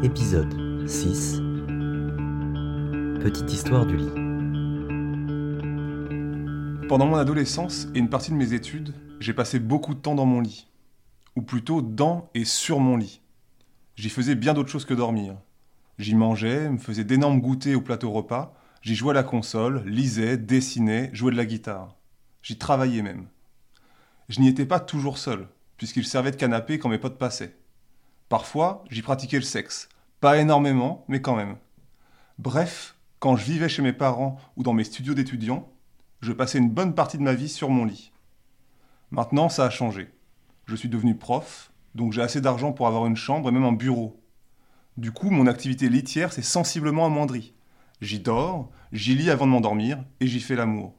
Épisode 6 Petite histoire du lit. Pendant mon adolescence et une partie de mes études, j'ai passé beaucoup de temps dans mon lit. Ou plutôt dans et sur mon lit. J'y faisais bien d'autres choses que dormir. J'y mangeais, me faisais d'énormes goûters au plateau repas, j'y jouais à la console, lisais, dessinais, jouais de la guitare. J'y travaillais même. Je n'y étais pas toujours seul, puisqu'il servait de canapé quand mes potes passaient. Parfois, j'y pratiquais le sexe. Pas énormément, mais quand même. Bref, quand je vivais chez mes parents ou dans mes studios d'étudiants, je passais une bonne partie de ma vie sur mon lit. Maintenant, ça a changé. Je suis devenu prof, donc j'ai assez d'argent pour avoir une chambre et même un bureau. Du coup, mon activité litière s'est sensiblement amoindrie. J'y dors, j'y lis avant de m'endormir et j'y fais l'amour.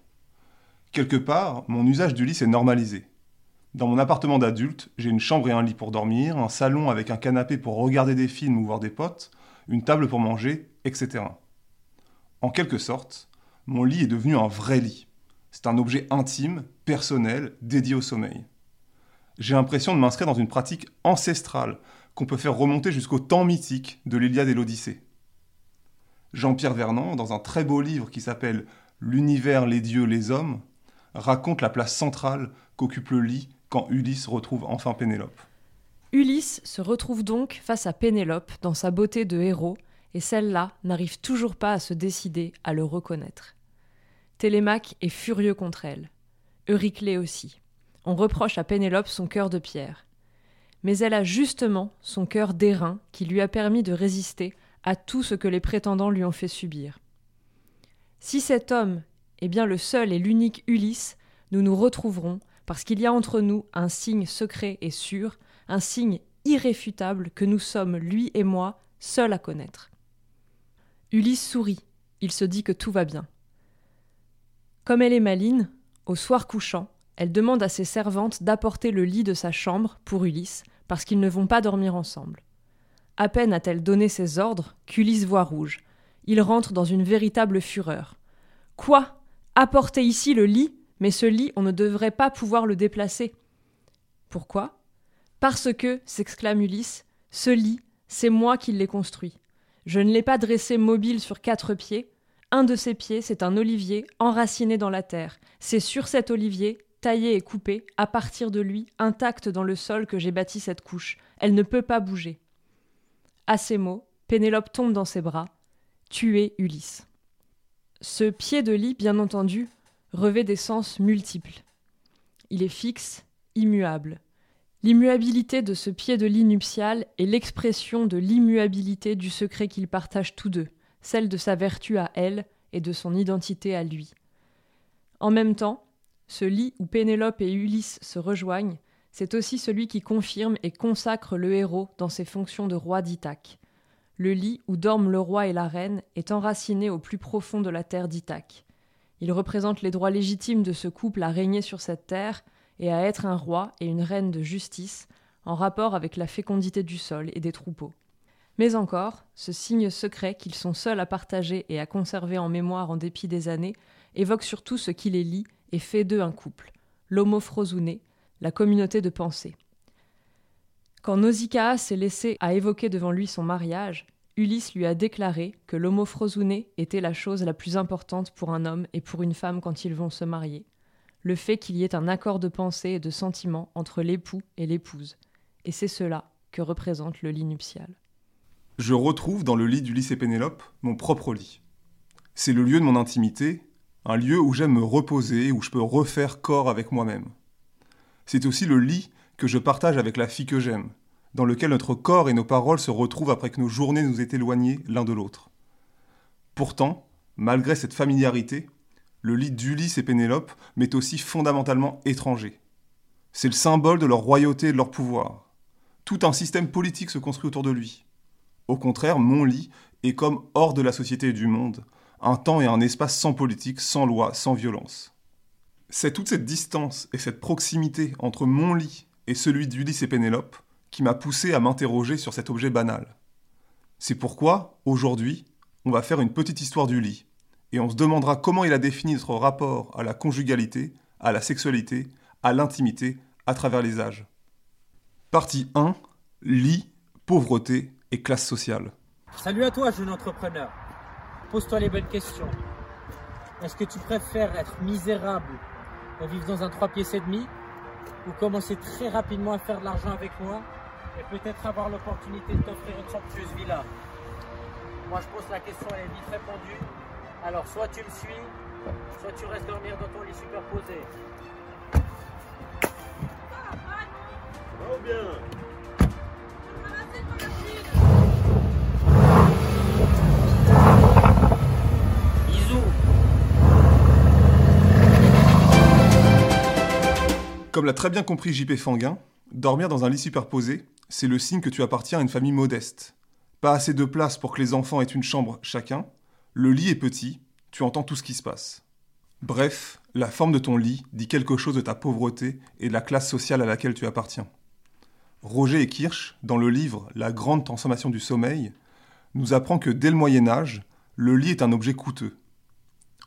Quelque part, mon usage du lit s'est normalisé. Dans mon appartement d'adulte, j'ai une chambre et un lit pour dormir, un salon avec un canapé pour regarder des films ou voir des potes, une table pour manger, etc. En quelque sorte, mon lit est devenu un vrai lit. C'est un objet intime, personnel, dédié au sommeil. J'ai l'impression de m'inscrire dans une pratique ancestrale qu'on peut faire remonter jusqu'au temps mythique de l'Iliade et l'Odyssée. Jean-Pierre Vernant, dans un très beau livre qui s'appelle L'univers, les dieux, les hommes, raconte la place centrale qu'occupe le lit quand Ulysse retrouve enfin Pénélope. Ulysse se retrouve donc face à Pénélope dans sa beauté de héros, et celle-là n'arrive toujours pas à se décider à le reconnaître. Télémaque est furieux contre elle. Euryclée aussi. On reproche à Pénélope son cœur de pierre. Mais elle a justement son cœur d'airain qui lui a permis de résister à tout ce que les prétendants lui ont fait subir. Si cet homme est bien le seul et l'unique Ulysse, nous nous retrouverons parce qu'il y a entre nous un signe secret et sûr, un signe irréfutable que nous sommes, lui et moi, seuls à connaître. Ulysse sourit, il se dit que tout va bien. Comme elle est maline, au soir couchant, elle demande à ses servantes d'apporter le lit de sa chambre pour Ulysse, parce qu'ils ne vont pas dormir ensemble. À peine a-t-elle donné ses ordres qu'Ulysse voit rouge. Il rentre dans une véritable fureur. Quoi? Apporter ici le lit? Mais ce lit, on ne devrait pas pouvoir le déplacer. Pourquoi? Parce que, s'exclame Ulysse, ce lit, c'est moi qui l'ai construit. Je ne l'ai pas dressé mobile sur quatre pieds. Un de ses pieds, c'est un olivier enraciné dans la terre. C'est sur cet olivier, taillé et coupé, à partir de lui, intact dans le sol, que j'ai bâti cette couche. Elle ne peut pas bouger. À ces mots, Pénélope tombe dans ses bras. Tuer Ulysse. Ce pied de lit, bien entendu, revêt des sens multiples. Il est fixe, immuable. L'immuabilité de ce pied de lit nuptial est l'expression de l'immuabilité du secret qu'ils partagent tous deux, celle de sa vertu à elle et de son identité à lui. En même temps, ce lit où Pénélope et Ulysse se rejoignent, c'est aussi celui qui confirme et consacre le héros dans ses fonctions de roi d'Ithaque. Le lit où dorment le roi et la reine est enraciné au plus profond de la terre d'Ithaque. Il représente les droits légitimes de ce couple à régner sur cette terre et à être un roi et une reine de justice, en rapport avec la fécondité du sol et des troupeaux. Mais encore, ce signe secret qu'ils sont seuls à partager et à conserver en mémoire en dépit des années, évoque surtout ce qui les lie et fait d'eux un couple, l'homophrosuné, la communauté de pensée. Quand Nausicaa s'est laissé à évoquer devant lui son mariage, Ulysse lui a déclaré que l'homophrosuné était la chose la plus importante pour un homme et pour une femme quand ils vont se marier. Le fait qu'il y ait un accord de pensée et de sentiment entre l'époux et l'épouse. Et c'est cela que représente le lit nuptial. Je retrouve dans le lit d'Ulysse et Pénélope mon propre lit. C'est le lieu de mon intimité, un lieu où j'aime me reposer, où je peux refaire corps avec moi-même. C'est aussi le lit que je partage avec la fille que j'aime, dans lequel notre corps et nos paroles se retrouvent après que nos journées nous aient éloignés l'un de l'autre. Pourtant, malgré cette familiarité, le lit d'Ulysse et Pénélope m'est aussi fondamentalement étranger. C'est le symbole de leur royauté et de leur pouvoir. Tout un système politique se construit autour de lui. Au contraire, mon lit est comme hors de la société et du monde, un temps et un espace sans politique, sans loi, sans violence. C'est toute cette distance et cette proximité entre mon lit et celui d'Ulysse et Pénélope qui m'a poussé à m'interroger sur cet objet banal. C'est pourquoi, aujourd'hui, on va faire une petite histoire du lit, et on se demandera comment il a défini notre rapport à la conjugalité, à la sexualité, à l'intimité, à travers les âges. Partie 1. Lit, pauvreté et classe sociale. Salut à toi, jeune entrepreneur. Pose-toi les bonnes questions. Est-ce que tu préfères être misérable et vivre dans un 3 pièces et demi ou commencer très rapidement à faire de l'argent avec moi et peut-être avoir l'opportunité de t'offrir une somptueuse villa Moi, je pose la question, elle est vite répondue. Alors, soit tu me suis, soit tu restes dormir dans ton lit superposé. Bisous Comme l'a très bien compris JP Fanguin, dormir dans un lit superposé, c'est le signe que tu appartiens à une famille modeste. Pas assez de place pour que les enfants aient une chambre chacun, le lit est petit, tu entends tout ce qui se passe. Bref, la forme de ton lit dit quelque chose de ta pauvreté et de la classe sociale à laquelle tu appartiens. Roger et Kirsch, dans le livre La grande transformation du sommeil, nous apprend que dès le Moyen Âge, le lit est un objet coûteux.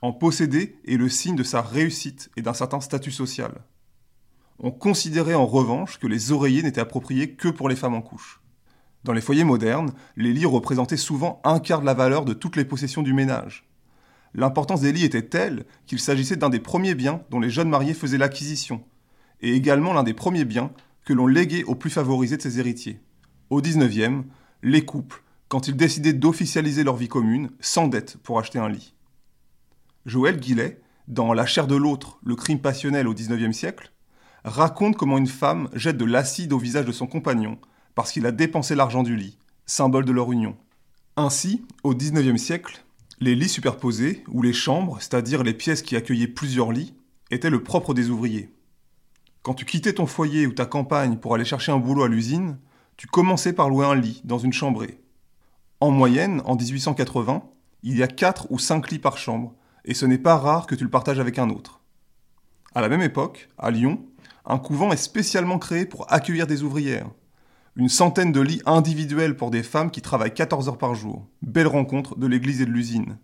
En posséder est le signe de sa réussite et d'un certain statut social. On considérait en revanche que les oreillers n'étaient appropriés que pour les femmes en couche. Dans les foyers modernes, les lits représentaient souvent un quart de la valeur de toutes les possessions du ménage. L'importance des lits était telle qu'il s'agissait d'un des premiers biens dont les jeunes mariés faisaient l'acquisition, et également l'un des premiers biens que l'on léguait aux plus favorisés de ses héritiers. Au XIXe, les couples, quand ils décidaient d'officialiser leur vie commune, s'endettent pour acheter un lit. Joël Guillet, dans La chair de l'autre, le crime passionnel au XIXe siècle, raconte comment une femme jette de l'acide au visage de son compagnon parce qu'il a dépensé l'argent du lit, symbole de leur union. Ainsi, au XIXe siècle, les lits superposés, ou les chambres, c'est-à-dire les pièces qui accueillaient plusieurs lits, étaient le propre des ouvriers. Quand tu quittais ton foyer ou ta campagne pour aller chercher un boulot à l'usine, tu commençais par louer un lit dans une chambrée. En moyenne, en 1880, il y a 4 ou 5 lits par chambre, et ce n'est pas rare que tu le partages avec un autre. À la même époque, à Lyon, un couvent est spécialement créé pour accueillir des ouvrières. Une centaine de lits individuels pour des femmes qui travaillent 14 heures par jour. Belle rencontre de l'église et de l'usine.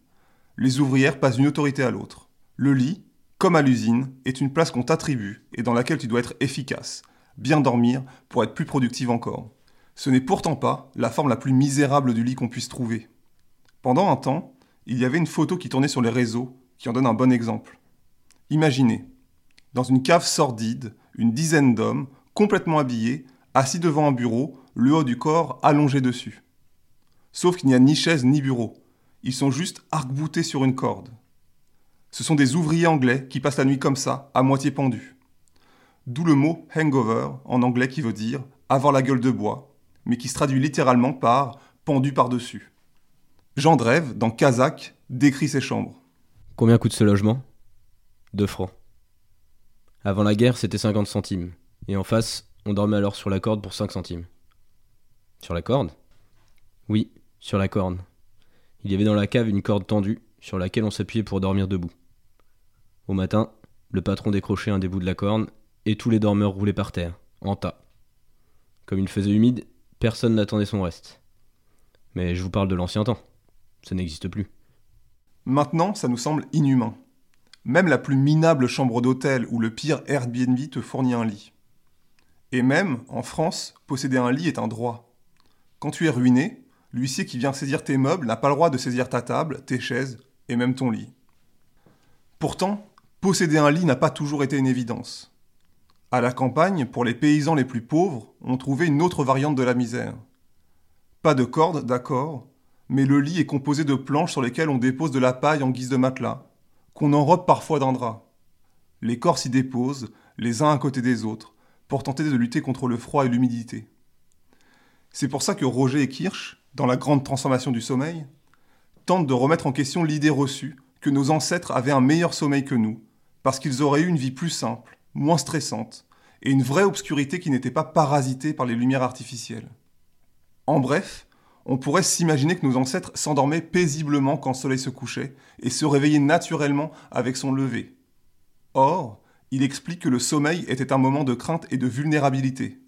Les ouvrières passent d'une autorité à l'autre. Le lit, comme à l'usine, est une place qu'on t'attribue et dans laquelle tu dois être efficace, bien dormir pour être plus productive encore. Ce n'est pourtant pas la forme la plus misérable du lit qu'on puisse trouver. Pendant un temps, il y avait une photo qui tournait sur les réseaux qui en donne un bon exemple. Imaginez, dans une cave sordide, une dizaine d'hommes, complètement habillés, assis devant un bureau, le haut du corps allongé dessus. Sauf qu'il n'y a ni chaise ni bureau. Ils sont juste arc-boutés sur une corde. Ce sont des ouvriers anglais qui passent la nuit comme ça, à moitié pendus. D'où le mot hangover en anglais qui veut dire avoir la gueule de bois, mais qui se traduit littéralement par pendu par-dessus. Jean Drève, dans Kazakh, décrit ses chambres. Combien coûte ce logement? 2 francs. Avant la guerre, c'était 50 centimes. Et en face, on dormait alors sur la corde pour 5 centimes. Sur la corde? Oui, sur la corde. Il y avait dans la cave une corde tendue sur laquelle on s'appuyait pour dormir debout. Au matin, le patron décrochait un des bouts de la corne et tous les dormeurs roulaient par terre, en tas. Comme il faisait humide, personne n'attendait son reste. Mais je vous parle de l'ancien temps. Ça n'existe plus. Maintenant, ça nous semble inhumain. Même la plus minable chambre d'hôtel ou le pire Airbnb te fournit un lit. Et même, en France, posséder un lit est un droit. Quand tu es ruiné, l'huissier qui vient saisir tes meubles n'a pas le droit de saisir ta table, tes chaises et même ton lit. Pourtant, posséder un lit n'a pas toujours été une évidence. À la campagne, pour les paysans les plus pauvres, on trouvait une autre variante de la misère. Pas de corde, d'accord, mais le lit est composé de planches sur lesquelles on dépose de la paille en guise de matelas, qu'on enrobe parfois d'un drap. Les corps s'y déposent, les uns à côté des autres, pour tenter de lutter contre le froid et l'humidité. C'est pour ça que Roger et Kirsch, dans la grande transformation du sommeil, tentent de remettre en question l'idée reçue que nos ancêtres avaient un meilleur sommeil que nous, parce qu'ils auraient eu une vie plus simple, moins stressante, et une vraie obscurité qui n'était pas parasitée par les lumières artificielles. En bref, on pourrait s'imaginer que nos ancêtres s'endormaient paisiblement quand le soleil se couchait et se réveillaient naturellement avec son lever. Or, il explique que le sommeil était un moment de crainte et de vulnérabilité.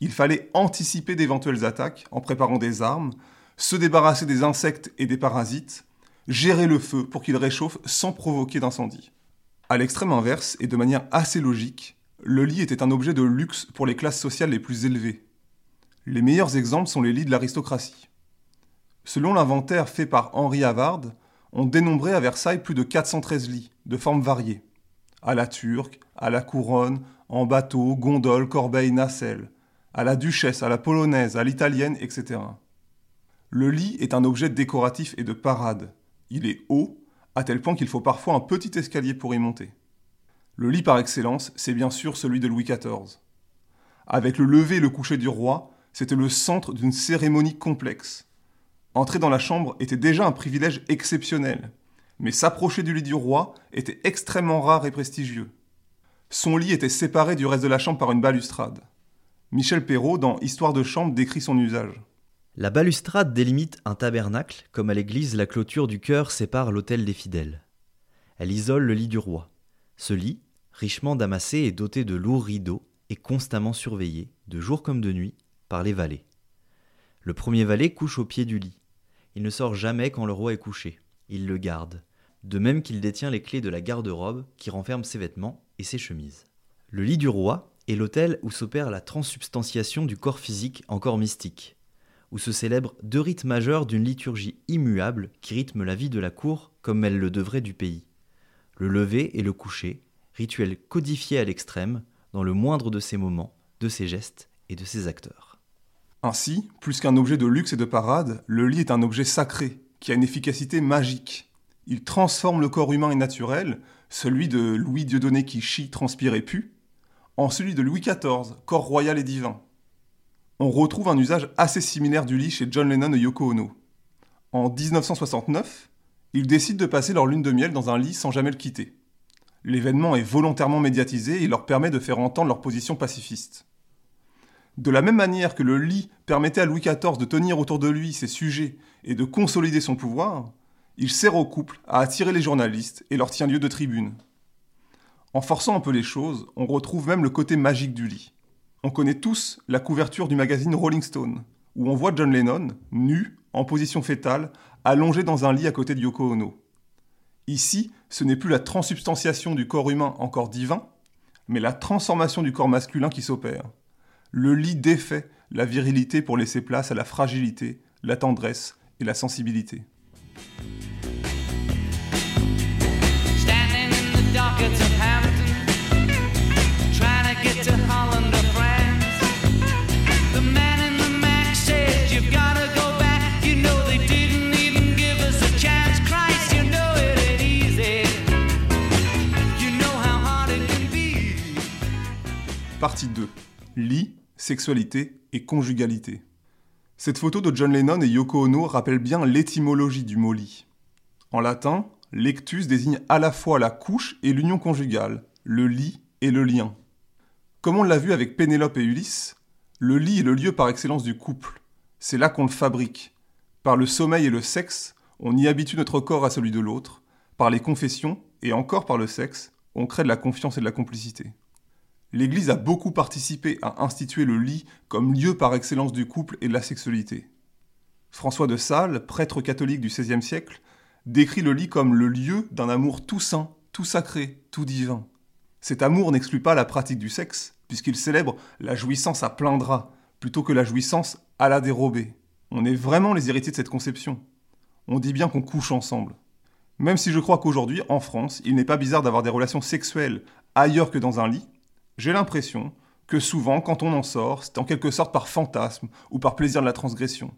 Il fallait anticiper d'éventuelles attaques en préparant des armes, se débarrasser des insectes et des parasites, gérer le feu pour qu'il réchauffe sans provoquer d'incendie. À l'extrême inverse, et de manière assez logique, le lit était un objet de luxe pour les classes sociales les plus élevées. Les meilleurs exemples sont les lits de l'aristocratie. Selon l'inventaire fait par Henri Havard, on dénombrait à Versailles plus de 413 lits, de formes variées. À la turque, à la couronne, en bateau, gondole, corbeille, nacelle, à la duchesse, à la polonaise, à l'italienne, etc. Le lit est un objet décoratif et de parade. Il est haut, à tel point qu'il faut parfois un petit escalier pour y monter. Le lit par excellence, c'est bien sûr celui de Louis XIV. Avec le lever et le coucher du roi, c'était le centre d'une cérémonie complexe. Entrer dans la chambre était déjà un privilège exceptionnel, mais s'approcher du lit du roi était extrêmement rare et prestigieux. Son lit était séparé du reste de la chambre par une balustrade. Michel Perrault, dans Histoire de chambre, décrit son usage. La balustrade délimite un tabernacle, comme à l'église la clôture du chœur sépare l'autel des fidèles. Elle isole le lit du roi. Ce lit, richement damassé et doté de lourds rideaux, est constamment surveillé, de jour comme de nuit, par les valets. Le premier valet couche au pied du lit. Il ne sort jamais quand le roi est couché. Il le garde, de même qu'il détient les clés de la garde-robe qui renferme ses vêtements et ses chemises. Le lit du roi est l'autel où s'opère la transsubstantiation du corps physique en corps mystique, où se célèbrent deux rites majeurs d'une liturgie immuable qui rythme la vie de la cour comme elle le devrait du pays. Le lever et le coucher, rituels codifiés à l'extrême, dans le moindre de ses moments, de ses gestes et de ses acteurs. Ainsi, plus qu'un objet de luxe et de parade, le lit est un objet sacré, qui a une efficacité magique. Il transforme le corps humain et naturel, celui de Louis Dieudonné qui chie, transpire et pue, en celui de Louis XIV, corps royal et divin. On retrouve un usage assez similaire du lit chez John Lennon et Yoko Ono. En 1969, ils décident de passer leur lune de miel dans un lit sans jamais le quitter. L'événement est volontairement médiatisé et leur permet de faire entendre leur position pacifiste. De la même manière que le lit permettait à Louis XIV de tenir autour de lui ses sujets et de consolider son pouvoir, il sert au couple à attirer les journalistes et leur tient lieu de tribune. En forçant un peu les choses, on retrouve même le côté magique du lit. On connaît tous la couverture du magazine Rolling Stone, où on voit John Lennon, nu, en position fétale, allongé dans un lit à côté de Yoko Ono. Ici, ce n'est plus la transsubstantiation du corps humain encore divin, mais la transformation du corps masculin qui s'opère. Le lit défait la virilité pour laisser place à la fragilité, la tendresse et la sensibilité. Partie 2. Lit, sexualité et conjugalité. Cette photo de John Lennon et Yoko Ono rappelle bien l'étymologie du mot lit. En latin, lectus désigne à la fois la couche et l'union conjugale, le lit et le lien. Comme on l'a vu avec Pénélope et Ulysse, le lit est le lieu par excellence du couple. C'est là qu'on le fabrique. Par le sommeil et le sexe, on y habitue notre corps à celui de l'autre. Par les confessions, et encore par le sexe, on crée de la confiance et de la complicité. L'Église a beaucoup participé à instituer le lit comme lieu par excellence du couple et de la sexualité. François de Sales, prêtre catholique du XVIe siècle, décrit le lit comme le lieu d'un amour tout saint, tout sacré, tout divin. Cet amour n'exclut pas la pratique du sexe, puisqu'il célèbre la jouissance à plein drap, plutôt que la jouissance à la dérobée. On est vraiment les héritiers de cette conception. On dit bien qu'on couche ensemble. Même si je crois qu'aujourd'hui, en France, il n'est pas bizarre d'avoir des relations sexuelles ailleurs que dans un lit, j'ai l'impression que souvent, quand on en sort, c'est en quelque sorte par fantasme ou par plaisir de la transgression.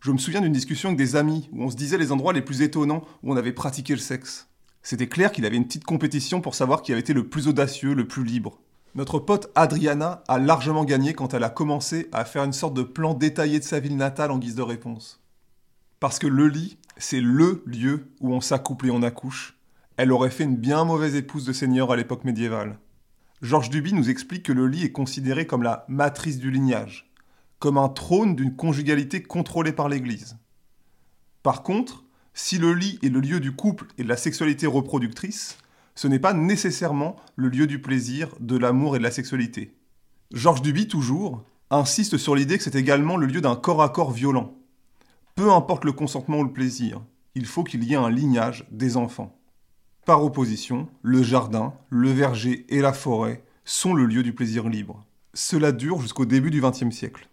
Je me souviens d'une discussion avec des amis où on se disait les endroits les plus étonnants où on avait pratiqué le sexe. C'était clair qu'il avait une petite compétition pour savoir qui avait été le plus audacieux, le plus libre. Notre pote Adriana a largement gagné quand elle a commencé à faire une sorte de plan détaillé de sa ville natale en guise de réponse. Parce que le lit, c'est LE lieu où on s'accouple et on accouche. Elle aurait fait une bien mauvaise épouse de seigneur à l'époque médiévale. Georges Duby nous explique que le lit est considéré comme la matrice du lignage, comme un trône d'une conjugalité contrôlée par l'Église. Par contre, si le lit est le lieu du couple et de la sexualité reproductrice, ce n'est pas nécessairement le lieu du plaisir, de l'amour et de la sexualité. Georges Duby, toujours, insiste sur l'idée que c'est également le lieu d'un corps à corps violent. Peu importe le consentement ou le plaisir, il faut qu'il y ait un lignage des enfants. Par opposition, le jardin, le verger et la forêt sont le lieu du plaisir libre. Cela dure jusqu'au début du XXe siècle.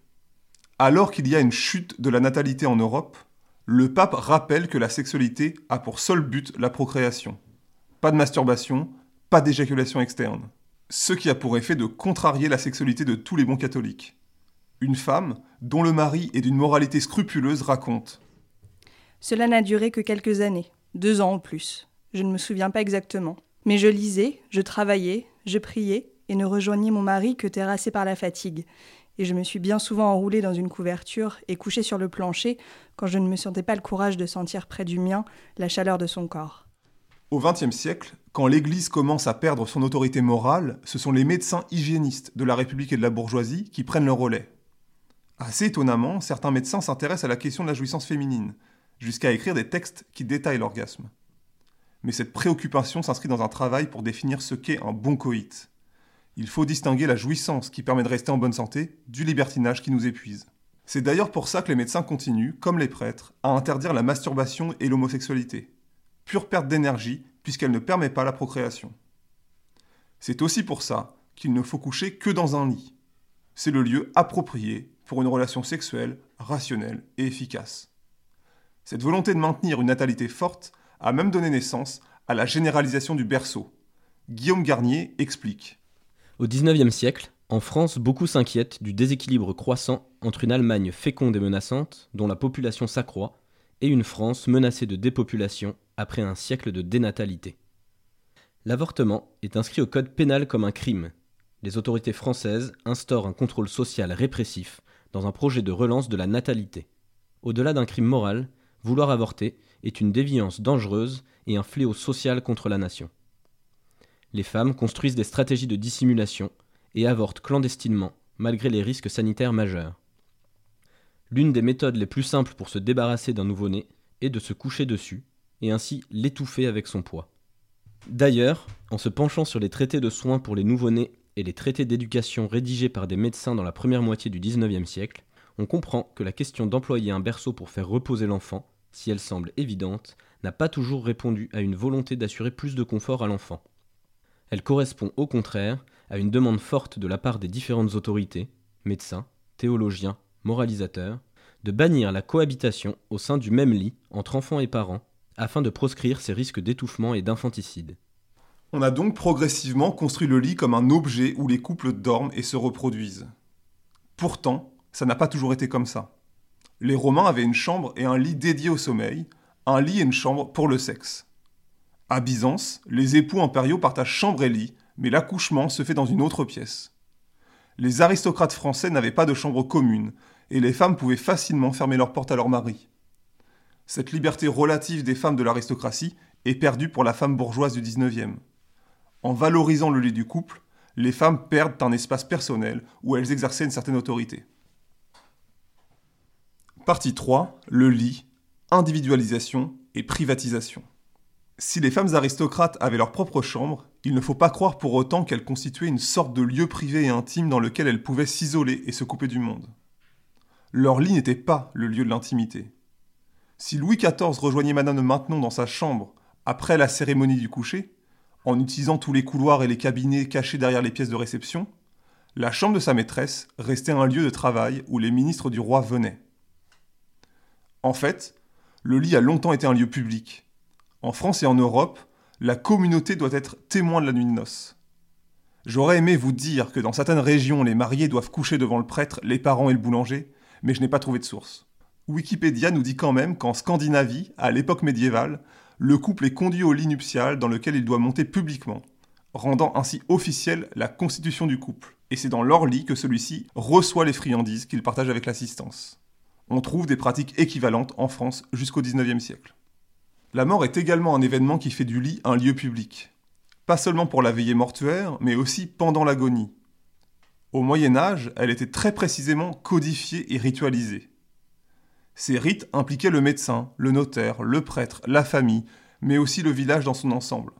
Alors qu'il y a une chute de la natalité en Europe, le pape rappelle que la sexualité a pour seul but la procréation. Pas de masturbation, pas d'éjaculation externe. Ce qui a pour effet de contrarier la sexualité de tous les bons catholiques. Une femme, dont le mari est d'une moralité scrupuleuse, raconte Cela n'a duré que quelques années, deux ans ou plus. Je ne me souviens pas exactement. Mais je lisais, je travaillais, je priais, et ne rejoignais mon mari que terrassé par la fatigue. Et je me suis bien souvent enroulée dans une couverture et couchée sur le plancher quand je ne me sentais pas le courage de sentir près du mien la chaleur de son corps. Au XXe siècle, quand l'Église commence à perdre son autorité morale, ce sont les médecins hygiénistes de la République et de la bourgeoisie qui prennent le relais. Assez étonnamment, certains médecins s'intéressent à la question de la jouissance féminine, jusqu'à écrire des textes qui détaillent l'orgasme. Mais cette préoccupation s'inscrit dans un travail pour définir ce qu'est un bon coït. Il faut distinguer la jouissance qui permet de rester en bonne santé du libertinage qui nous épuise. C'est d'ailleurs pour ça que les médecins continuent, comme les prêtres, à interdire la masturbation et l'homosexualité. Pure perte d'énergie, puisqu'elle ne permet pas la procréation. C'est aussi pour ça qu'il ne faut coucher que dans un lit. C'est le lieu approprié pour une relation sexuelle rationnelle et efficace. Cette volonté de maintenir une natalité forte a même donné naissance à la généralisation du berceau. Guillaume Garnier explique. Au XIXe siècle, en France, beaucoup s'inquiètent du déséquilibre croissant entre une Allemagne féconde et menaçante, dont la population s'accroît, et une France menacée de dépopulation après un siècle de dénatalité. L'avortement est inscrit au code pénal comme un crime. Les autorités françaises instaurent un contrôle social répressif dans un projet de relance de la natalité. Au-delà d'un crime moral, vouloir avorter est une déviance dangereuse et un fléau social contre la nation. Les femmes construisent des stratégies de dissimulation et avortent clandestinement malgré les risques sanitaires majeurs. L'une des méthodes les plus simples pour se débarrasser d'un nouveau-né est de se coucher dessus et ainsi l'étouffer avec son poids. D'ailleurs, en se penchant sur les traités de soins pour les nouveau-nés et les traités d'éducation rédigés par des médecins dans la première moitié du XIXe siècle, on comprend que la question d'employer un berceau pour faire reposer l'enfant, si elle semble évidente, n'a pas toujours répondu à une volonté d'assurer plus de confort à l'enfant. Elle correspond au contraire à une demande forte de la part des différentes autorités, médecins, théologiens, moralisateurs, de bannir la cohabitation au sein du même lit entre enfants et parents, afin de proscrire ces risques d'étouffement et d'infanticide. On a donc progressivement construit le lit comme un objet où les couples dorment et se reproduisent. Pourtant, ça n'a pas toujours été comme ça. Les Romains avaient une chambre et un lit dédié au sommeil, un lit et une chambre pour le sexe. À Byzance, les époux impériaux partagent chambre et lit, mais l'accouchement se fait dans une autre pièce. Les aristocrates français n'avaient pas de chambre commune, et les femmes pouvaient facilement fermer leurs portes à leur mari. Cette liberté relative des femmes de l'aristocratie est perdue pour la femme bourgeoise du XIXe. En valorisant le lit du couple, les femmes perdent un espace personnel où elles exerçaient une certaine autorité. Partie 3. Le lit, individualisation et privatisation. Si les femmes aristocrates avaient leur propre chambre, il ne faut pas croire pour autant qu'elles constituaient une sorte de lieu privé et intime dans lequel elles pouvaient s'isoler et se couper du monde. Leur lit n'était pas le lieu de l'intimité. Si Louis XIV rejoignait Madame de Maintenon dans sa chambre après la cérémonie du coucher, en utilisant tous les couloirs et les cabinets cachés derrière les pièces de réception, la chambre de sa maîtresse restait un lieu de travail où les ministres du roi venaient. En fait, le lit a longtemps été un lieu public. En France et en Europe, la communauté doit être témoin de la nuit de noces. J'aurais aimé vous dire que dans certaines régions, les mariés doivent coucher devant le prêtre, les parents et le boulanger, mais je n'ai pas trouvé de source. Wikipédia nous dit quand même qu'en Scandinavie, à l'époque médiévale, le couple est conduit au lit nuptial dans lequel il doit monter publiquement, rendant ainsi officielle la constitution du couple. Et c'est dans leur lit que celui-ci reçoit les friandises qu'il partage avec l'assistance on trouve des pratiques équivalentes en France jusqu'au XIXe siècle. La mort est également un événement qui fait du lit un lieu public. Pas seulement pour la veillée mortuaire, mais aussi pendant l'agonie. Au Moyen Âge, elle était très précisément codifiée et ritualisée. Ces rites impliquaient le médecin, le notaire, le prêtre, la famille, mais aussi le village dans son ensemble.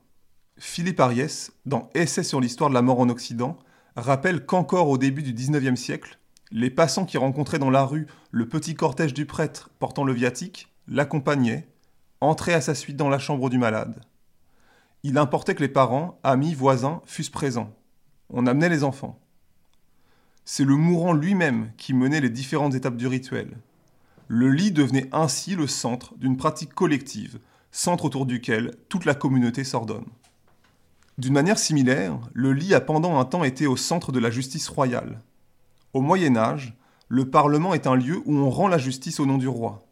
Philippe Ariès, dans Essai sur l'histoire de la mort en Occident, rappelle qu'encore au début du XIXe siècle, les passants qui rencontraient dans la rue le petit cortège du prêtre portant le viatique l'accompagnaient, entraient à sa suite dans la chambre du malade. Il importait que les parents, amis, voisins fussent présents. On amenait les enfants. C'est le mourant lui-même qui menait les différentes étapes du rituel. Le lit devenait ainsi le centre d'une pratique collective, centre autour duquel toute la communauté s'ordonne. D'une manière similaire, le lit a pendant un temps été au centre de la justice royale. Au Moyen Âge, le Parlement est un lieu où on rend la justice au nom du roi.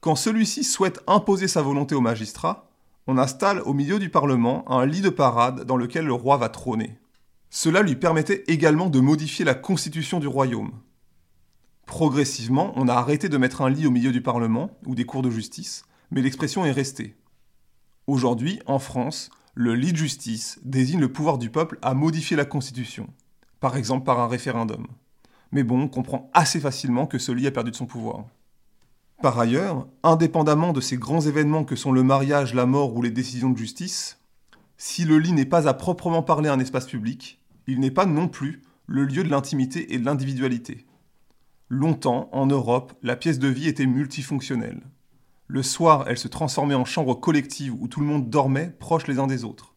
Quand celui-ci souhaite imposer sa volonté aux magistrats, on installe au milieu du Parlement un lit de parade dans lequel le roi va trôner. Cela lui permettait également de modifier la constitution du royaume. Progressivement, on a arrêté de mettre un lit au milieu du Parlement ou des cours de justice, mais l'expression est restée. Aujourd'hui, en France, le lit de justice désigne le pouvoir du peuple à modifier la Constitution, par exemple par un référendum. Mais bon, on comprend assez facilement que ce lit a perdu de son pouvoir. Par ailleurs, indépendamment de ces grands événements que sont le mariage, la mort ou les décisions de justice, si le lit n'est pas à proprement parler un espace public, il n'est pas non plus le lieu de l'intimité et de l'individualité. Longtemps, en Europe, la pièce de vie était multifonctionnelle. Le soir, elle se transformait en chambre collective où tout le monde dormait proches les uns des autres.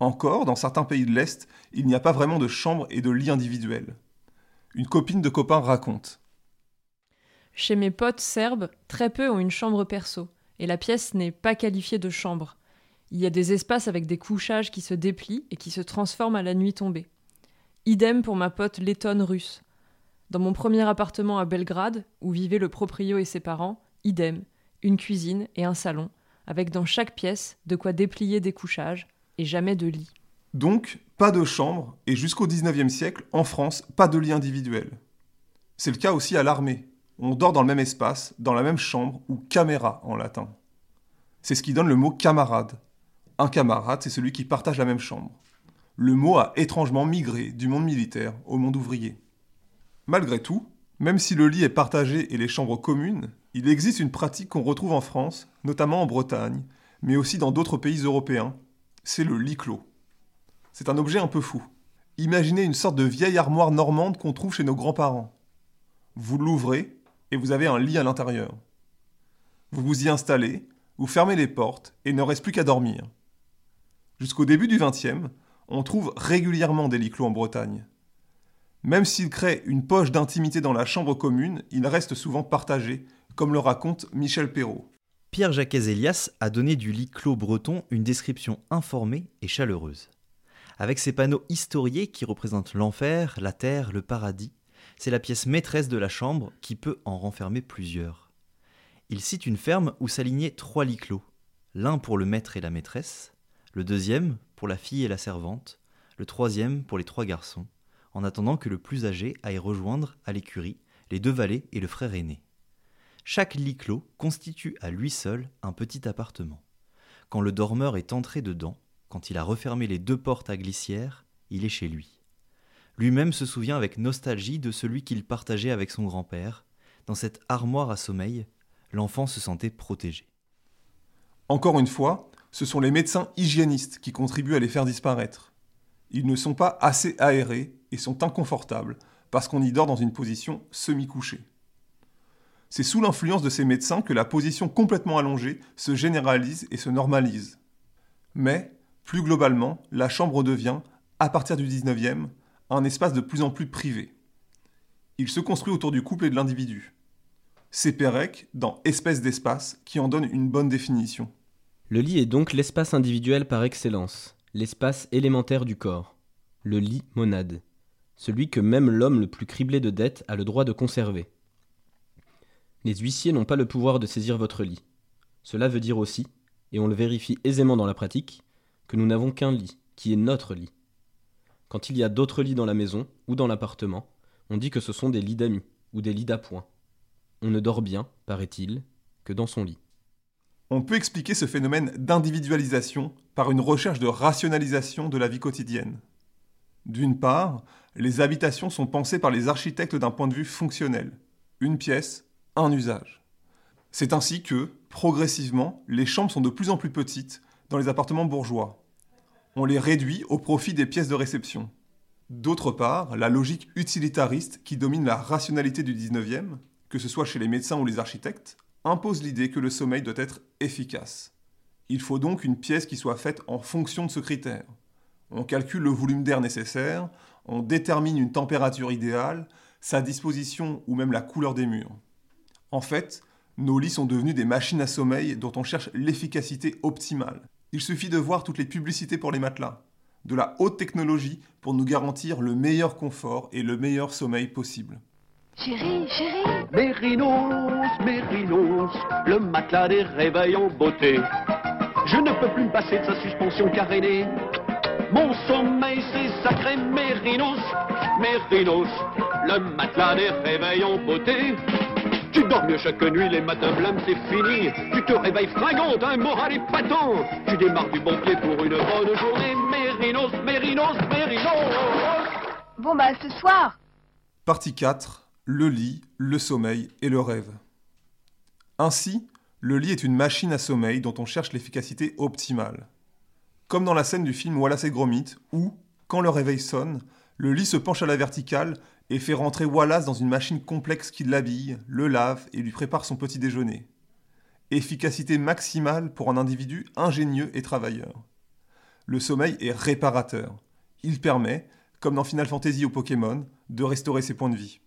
Encore, dans certains pays de l'Est, il n'y a pas vraiment de chambre et de lit individuels. Une copine de copain raconte. Chez mes potes serbes, très peu ont une chambre perso, et la pièce n'est pas qualifiée de chambre. Il y a des espaces avec des couchages qui se déplient et qui se transforment à la nuit tombée. Idem pour ma pote lettonne russe. Dans mon premier appartement à Belgrade, où vivaient le proprio et ses parents, idem, une cuisine et un salon, avec dans chaque pièce de quoi déplier des couchages, jamais de lit. Donc, pas de chambre, et jusqu'au XIXe siècle, en France, pas de lit individuel. C'est le cas aussi à l'armée. On dort dans le même espace, dans la même chambre, ou caméra en latin. C'est ce qui donne le mot camarade. Un camarade, c'est celui qui partage la même chambre. Le mot a étrangement migré du monde militaire au monde ouvrier. Malgré tout, même si le lit est partagé et les chambres communes, il existe une pratique qu'on retrouve en France, notamment en Bretagne, mais aussi dans d'autres pays européens, c'est le lit clos. C'est un objet un peu fou. Imaginez une sorte de vieille armoire normande qu'on trouve chez nos grands-parents. Vous l'ouvrez et vous avez un lit à l'intérieur. Vous vous y installez, vous fermez les portes et ne reste plus qu'à dormir. Jusqu'au début du XXe, on trouve régulièrement des lits clos en Bretagne. Même s'il crée une poche d'intimité dans la chambre commune, il reste souvent partagé, comme le raconte Michel Perrault. Pierre Jacques Elias a donné du lit clos breton une description informée et chaleureuse. Avec ses panneaux historiés qui représentent l'enfer, la terre, le paradis, c'est la pièce maîtresse de la chambre qui peut en renfermer plusieurs. Il cite une ferme où s'alignaient trois lits clos, l'un pour le maître et la maîtresse, le deuxième pour la fille et la servante, le troisième pour les trois garçons, en attendant que le plus âgé aille rejoindre à l'écurie les deux valets et le frère aîné. Chaque lit clos constitue à lui seul un petit appartement. Quand le dormeur est entré dedans, quand il a refermé les deux portes à glissière, il est chez lui. Lui-même se souvient avec nostalgie de celui qu'il partageait avec son grand-père. Dans cette armoire à sommeil, l'enfant se sentait protégé. Encore une fois, ce sont les médecins hygiénistes qui contribuent à les faire disparaître. Ils ne sont pas assez aérés et sont inconfortables parce qu'on y dort dans une position semi-couchée. C'est sous l'influence de ces médecins que la position complètement allongée se généralise et se normalise. Mais, plus globalement, la chambre devient, à partir du 19e, un espace de plus en plus privé. Il se construit autour du couple et de l'individu. C'est Pérec, dans Espèce d'espace, qui en donne une bonne définition. Le lit est donc l'espace individuel par excellence, l'espace élémentaire du corps, le lit monade, celui que même l'homme le plus criblé de dettes a le droit de conserver. Les huissiers n'ont pas le pouvoir de saisir votre lit. Cela veut dire aussi, et on le vérifie aisément dans la pratique, que nous n'avons qu'un lit, qui est notre lit. Quand il y a d'autres lits dans la maison ou dans l'appartement, on dit que ce sont des lits d'amis ou des lits d'appoint. On ne dort bien, paraît-il, que dans son lit. On peut expliquer ce phénomène d'individualisation par une recherche de rationalisation de la vie quotidienne. D'une part, les habitations sont pensées par les architectes d'un point de vue fonctionnel. Une pièce, un usage. C'est ainsi que, progressivement, les chambres sont de plus en plus petites dans les appartements bourgeois. On les réduit au profit des pièces de réception. D'autre part, la logique utilitariste qui domine la rationalité du 19e, que ce soit chez les médecins ou les architectes, impose l'idée que le sommeil doit être efficace. Il faut donc une pièce qui soit faite en fonction de ce critère. On calcule le volume d'air nécessaire, on détermine une température idéale, sa disposition ou même la couleur des murs. En fait, nos lits sont devenus des machines à sommeil dont on cherche l'efficacité optimale. Il suffit de voir toutes les publicités pour les matelas. De la haute technologie pour nous garantir le meilleur confort et le meilleur sommeil possible. Chérie, chérie, Mérinos, Mérinos, le matelas des réveils en beauté. Je ne peux plus me passer de sa suspension carénée. Mon sommeil, c'est sacré Mérinos, Mérinos, le matelas des réveils en beauté. Tu dors mieux chaque nuit, les matins blâmes, c'est fini. Tu te réveilles fringante, un moral épatant. Tu démarres du bon pied pour une bonne journée. Mérinos, Mérinos, Mérinos. bon bah ce soir. Partie 4. Le lit, le sommeil et le rêve. Ainsi, le lit est une machine à sommeil dont on cherche l'efficacité optimale. Comme dans la scène du film Wallace et Gromit, où, quand le réveil sonne, le lit se penche à la verticale et fait rentrer Wallace dans une machine complexe qui l'habille, le lave et lui prépare son petit déjeuner. Efficacité maximale pour un individu ingénieux et travailleur. Le sommeil est réparateur. Il permet, comme dans Final Fantasy ou Pokémon, de restaurer ses points de vie.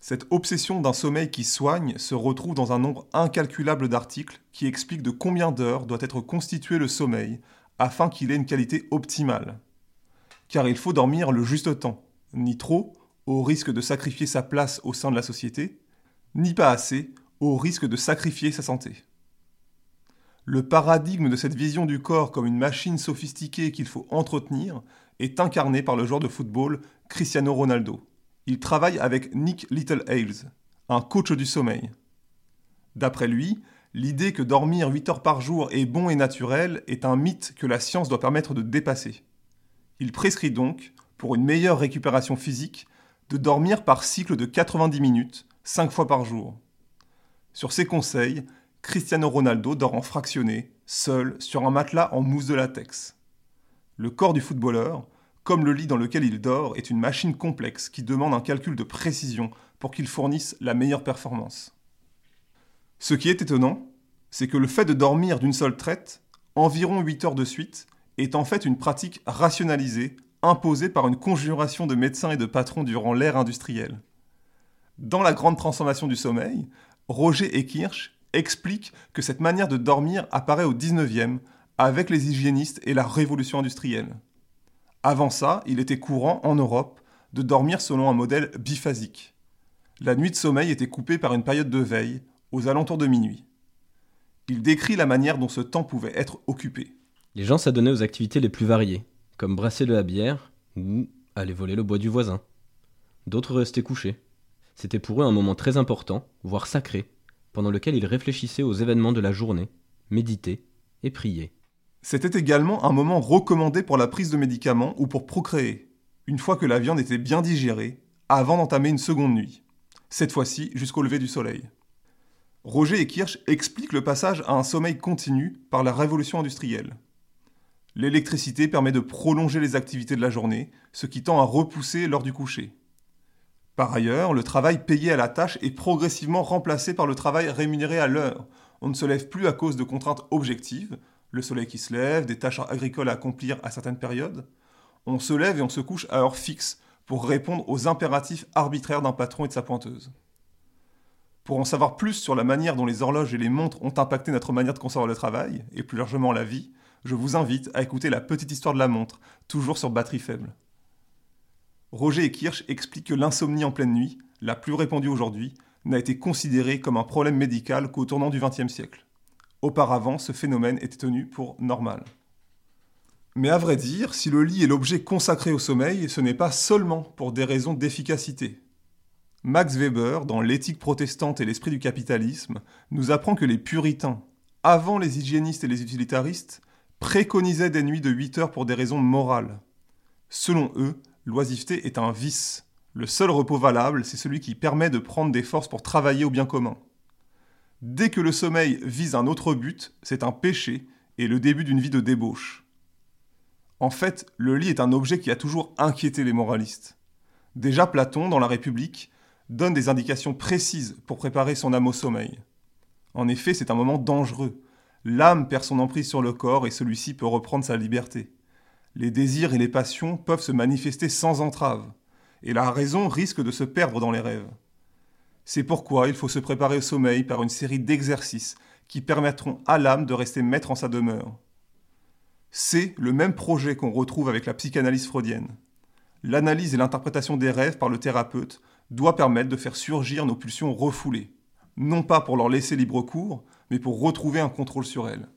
Cette obsession d'un sommeil qui soigne se retrouve dans un nombre incalculable d'articles qui expliquent de combien d'heures doit être constitué le sommeil afin qu'il ait une qualité optimale. Car il faut dormir le juste temps, ni trop, au risque de sacrifier sa place au sein de la société, ni pas assez, au risque de sacrifier sa santé. Le paradigme de cette vision du corps comme une machine sophistiquée qu'il faut entretenir est incarné par le joueur de football Cristiano Ronaldo. Il travaille avec Nick Little Hales, un coach du sommeil. D'après lui, l'idée que dormir 8 heures par jour est bon et naturel est un mythe que la science doit permettre de dépasser. Il prescrit donc, pour une meilleure récupération physique, de dormir par cycle de 90 minutes, 5 fois par jour. Sur ses conseils, Cristiano Ronaldo dort en fractionné, seul, sur un matelas en mousse de latex. Le corps du footballeur, comme le lit dans lequel il dort, est une machine complexe qui demande un calcul de précision pour qu'il fournisse la meilleure performance. Ce qui est étonnant, c'est que le fait de dormir d'une seule traite, environ 8 heures de suite, est en fait une pratique rationalisée, imposée par une conjuration de médecins et de patrons durant l'ère industrielle. Dans la grande transformation du sommeil, Roger et Kirsch expliquent que cette manière de dormir apparaît au 19e avec les hygiénistes et la révolution industrielle. Avant ça, il était courant en Europe de dormir selon un modèle biphasique. La nuit de sommeil était coupée par une période de veille, aux alentours de minuit. Il décrit la manière dont ce temps pouvait être occupé. Les gens s'adonnaient aux activités les plus variées, comme brasser de la bière ou aller voler le bois du voisin. D'autres restaient couchés. C'était pour eux un moment très important, voire sacré, pendant lequel ils réfléchissaient aux événements de la journée, méditaient et priaient. C'était également un moment recommandé pour la prise de médicaments ou pour procréer, une fois que la viande était bien digérée, avant d'entamer une seconde nuit, cette fois-ci jusqu'au lever du soleil. Roger et Kirsch expliquent le passage à un sommeil continu par la révolution industrielle. L'électricité permet de prolonger les activités de la journée, ce qui tend à repousser l'heure du coucher. Par ailleurs, le travail payé à la tâche est progressivement remplacé par le travail rémunéré à l'heure. On ne se lève plus à cause de contraintes objectives, le soleil qui se lève, des tâches agricoles à accomplir à certaines périodes. On se lève et on se couche à heure fixe pour répondre aux impératifs arbitraires d'un patron et de sa pointeuse. Pour en savoir plus sur la manière dont les horloges et les montres ont impacté notre manière de concevoir le travail, et plus largement la vie, je vous invite à écouter la petite histoire de la montre, toujours sur batterie faible. Roger et Kirsch expliquent que l'insomnie en pleine nuit, la plus répandue aujourd'hui, n'a été considérée comme un problème médical qu'au tournant du XXe siècle. Auparavant, ce phénomène était tenu pour normal. Mais à vrai dire, si le lit est l'objet consacré au sommeil, ce n'est pas seulement pour des raisons d'efficacité. Max Weber, dans L'éthique protestante et l'esprit du capitalisme, nous apprend que les puritains, avant les hygiénistes et les utilitaristes, préconisaient des nuits de 8 heures pour des raisons morales. Selon eux, l'oisiveté est un vice. Le seul repos valable, c'est celui qui permet de prendre des forces pour travailler au bien commun. Dès que le sommeil vise un autre but, c'est un péché et le début d'une vie de débauche. En fait, le lit est un objet qui a toujours inquiété les moralistes. Déjà Platon, dans la République, donne des indications précises pour préparer son âme au sommeil. En effet, c'est un moment dangereux. L'âme perd son emprise sur le corps et celui-ci peut reprendre sa liberté. Les désirs et les passions peuvent se manifester sans entrave, et la raison risque de se perdre dans les rêves. C'est pourquoi il faut se préparer au sommeil par une série d'exercices qui permettront à l'âme de rester maître en sa demeure. C'est le même projet qu'on retrouve avec la psychanalyse freudienne. L'analyse et l'interprétation des rêves par le thérapeute doit permettre de faire surgir nos pulsions refoulées, non pas pour leur laisser libre cours, mais pour retrouver un contrôle sur elles.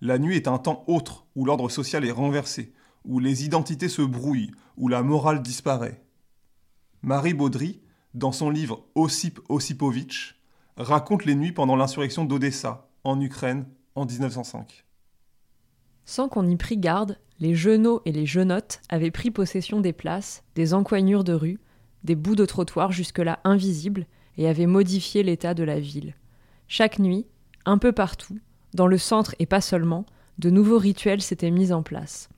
La nuit est un temps autre où l'ordre social est renversé, où les identités se brouillent, où la morale disparaît. Marie Baudry, dans son livre Ossip Osipovitch, raconte les nuits pendant l'insurrection d'Odessa, en Ukraine, en 1905. Sans qu'on y prit garde, les genoux et les genottes avaient pris possession des places, des encoignures de rues, des bouts de trottoirs jusque-là invisibles, et avaient modifié l'état de la ville. Chaque nuit, un peu partout, dans le centre et pas seulement, de nouveaux rituels s'étaient mis en place.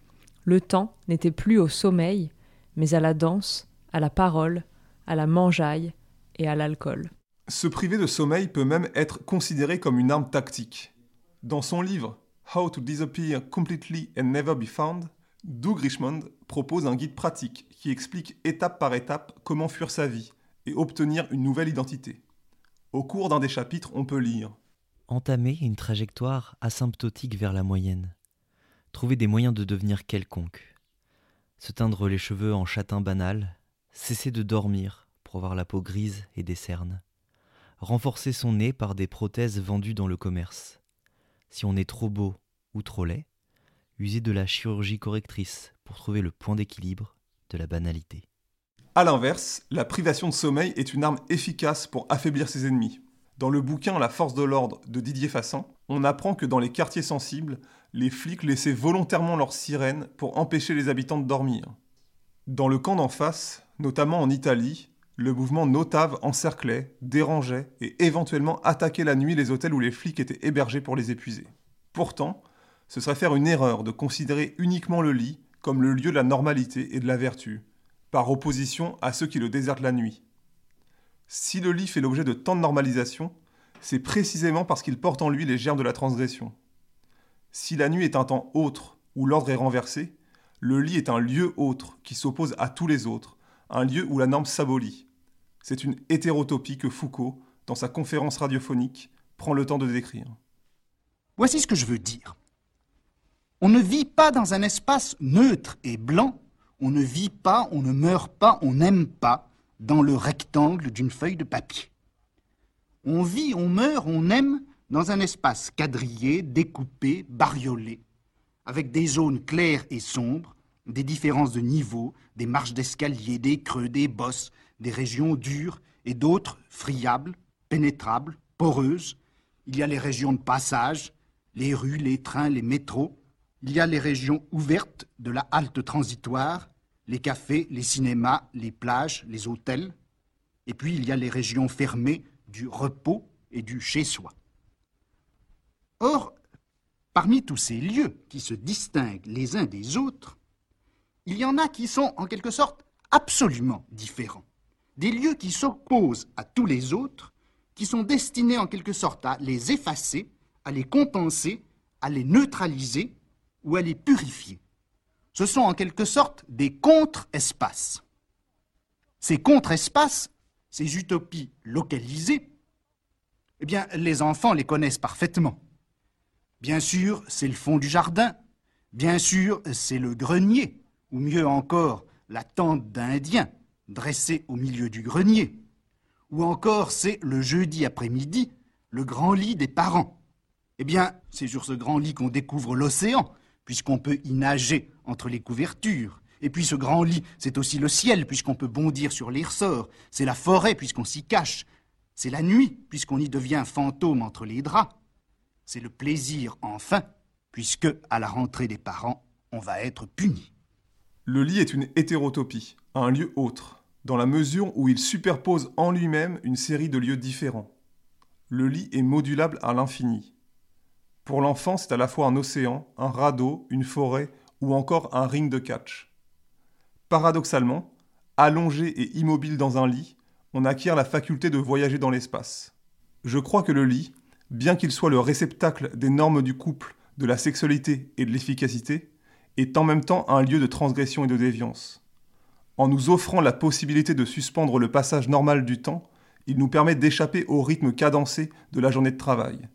Le temps n'était plus au sommeil, mais à la danse, à la parole, à la mangeaille et à l'alcool. Se priver de sommeil peut même être considéré comme une arme tactique. Dans son livre How to Disappear Completely and Never Be Found, Doug Richmond propose un guide pratique qui explique étape par étape comment fuir sa vie et obtenir une nouvelle identité. Au cours d'un des chapitres, on peut lire Entamer une trajectoire asymptotique vers la moyenne. Trouver des moyens de devenir quelconque. Se teindre les cheveux en châtain banal. Cesser de dormir pour avoir la peau grise et des cernes. Renforcer son nez par des prothèses vendues dans le commerce. Si on est trop beau ou trop laid, user de la chirurgie correctrice pour trouver le point d'équilibre de la banalité. A l'inverse, la privation de sommeil est une arme efficace pour affaiblir ses ennemis. Dans le bouquin La force de l'ordre de Didier Fassin, on apprend que dans les quartiers sensibles, les flics laissaient volontairement leurs sirènes pour empêcher les habitants de dormir. Dans le camp d'en face, notamment en Italie, le mouvement Notave encerclait, dérangeait et éventuellement attaquait la nuit les hôtels où les flics étaient hébergés pour les épuiser. Pourtant, ce serait faire une erreur de considérer uniquement le lit comme le lieu de la normalité et de la vertu, par opposition à ceux qui le désertent la nuit. Si le lit fait l'objet de tant de normalisation, c'est précisément parce qu'il porte en lui les germes de la transgression. Si la nuit est un temps autre, où l'ordre est renversé, le lit est un lieu autre qui s'oppose à tous les autres, un lieu où la norme s'abolit. C'est une hétérotopie que Foucault, dans sa conférence radiophonique, prend le temps de décrire. Voici ce que je veux dire. On ne vit pas dans un espace neutre et blanc, on ne vit pas, on ne meurt pas, on n'aime pas, dans le rectangle d'une feuille de papier. On vit, on meurt, on aime dans un espace quadrillé, découpé, bariolé, avec des zones claires et sombres, des différences de niveau, des marches d'escalier, des creux, des bosses, des régions dures et d'autres friables, pénétrables, poreuses. Il y a les régions de passage, les rues, les trains, les métros. Il y a les régions ouvertes de la halte transitoire, les cafés, les cinémas, les plages, les hôtels. Et puis il y a les régions fermées du repos et du chez-soi. Or, parmi tous ces lieux qui se distinguent les uns des autres, il y en a qui sont en quelque sorte absolument différents. Des lieux qui s'opposent à tous les autres, qui sont destinés en quelque sorte à les effacer, à les compenser, à les neutraliser ou à les purifier. Ce sont en quelque sorte des contre-espaces. Ces contre-espaces, ces utopies localisées, eh bien, les enfants les connaissent parfaitement. Bien sûr, c'est le fond du jardin. Bien sûr, c'est le grenier, ou mieux encore, la tente d'Indien dressée au milieu du grenier. Ou encore, c'est le jeudi après-midi, le grand lit des parents. Eh bien, c'est sur ce grand lit qu'on découvre l'océan, puisqu'on peut y nager entre les couvertures. Et puis ce grand lit, c'est aussi le ciel, puisqu'on peut bondir sur les ressorts. C'est la forêt, puisqu'on s'y cache. C'est la nuit, puisqu'on y devient fantôme entre les draps. C'est le plaisir, enfin, puisque, à la rentrée des parents, on va être puni. Le lit est une hétérotopie, un lieu autre, dans la mesure où il superpose en lui-même une série de lieux différents. Le lit est modulable à l'infini. Pour l'enfant, c'est à la fois un océan, un radeau, une forêt ou encore un ring de catch. Paradoxalement, allongé et immobile dans un lit, on acquiert la faculté de voyager dans l'espace. Je crois que le lit, bien qu'il soit le réceptacle des normes du couple, de la sexualité et de l'efficacité, est en même temps un lieu de transgression et de déviance. En nous offrant la possibilité de suspendre le passage normal du temps, Il nous permet d'échapper au rythme cadencé de la journée de travail.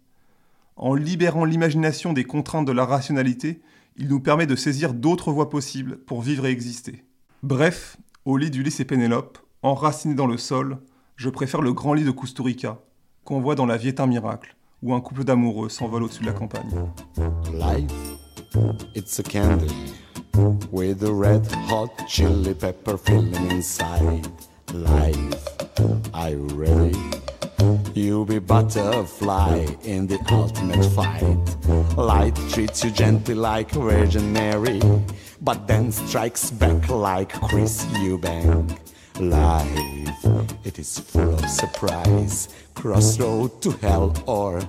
En libérant l'imagination des contraintes de la rationalité, il nous permet de saisir d'autres voies possibles pour vivre et exister. Bref, au lit du lycée Pénélope, enraciné dans le sol, je préfère le grand lit de Kusturica, qu'on voit dans La vie est un miracle, où un couple d'amoureux s'envole au-dessus de la campagne. Life, it's a candy with a red hot chili pepper filling inside. Life, are you ready? You be butterfly in the ultimate fight. Light treats you gently like Virgin Mary, but then strikes back like Chris Eubank. Life, it is full of surprise. Crossroad to hell or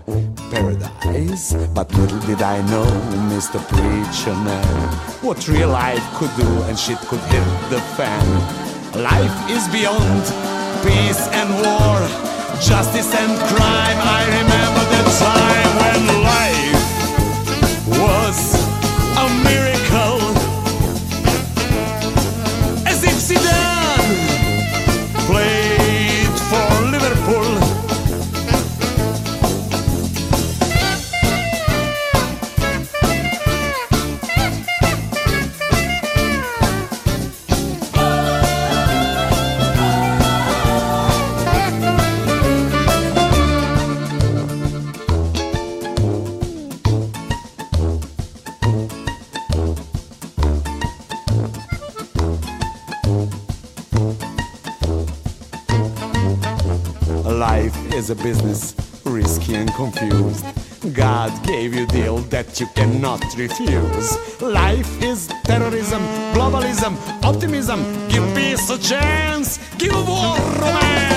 paradise. But little did I know, Mr. Preacher Man, what real life could do and shit could hit the fan. Life is beyond peace and war, justice and crime. I remember the time when life is a business, risky and confused. God gave you deal that you cannot refuse. Life is terrorism, globalism, optimism. Give peace a chance, give war romance.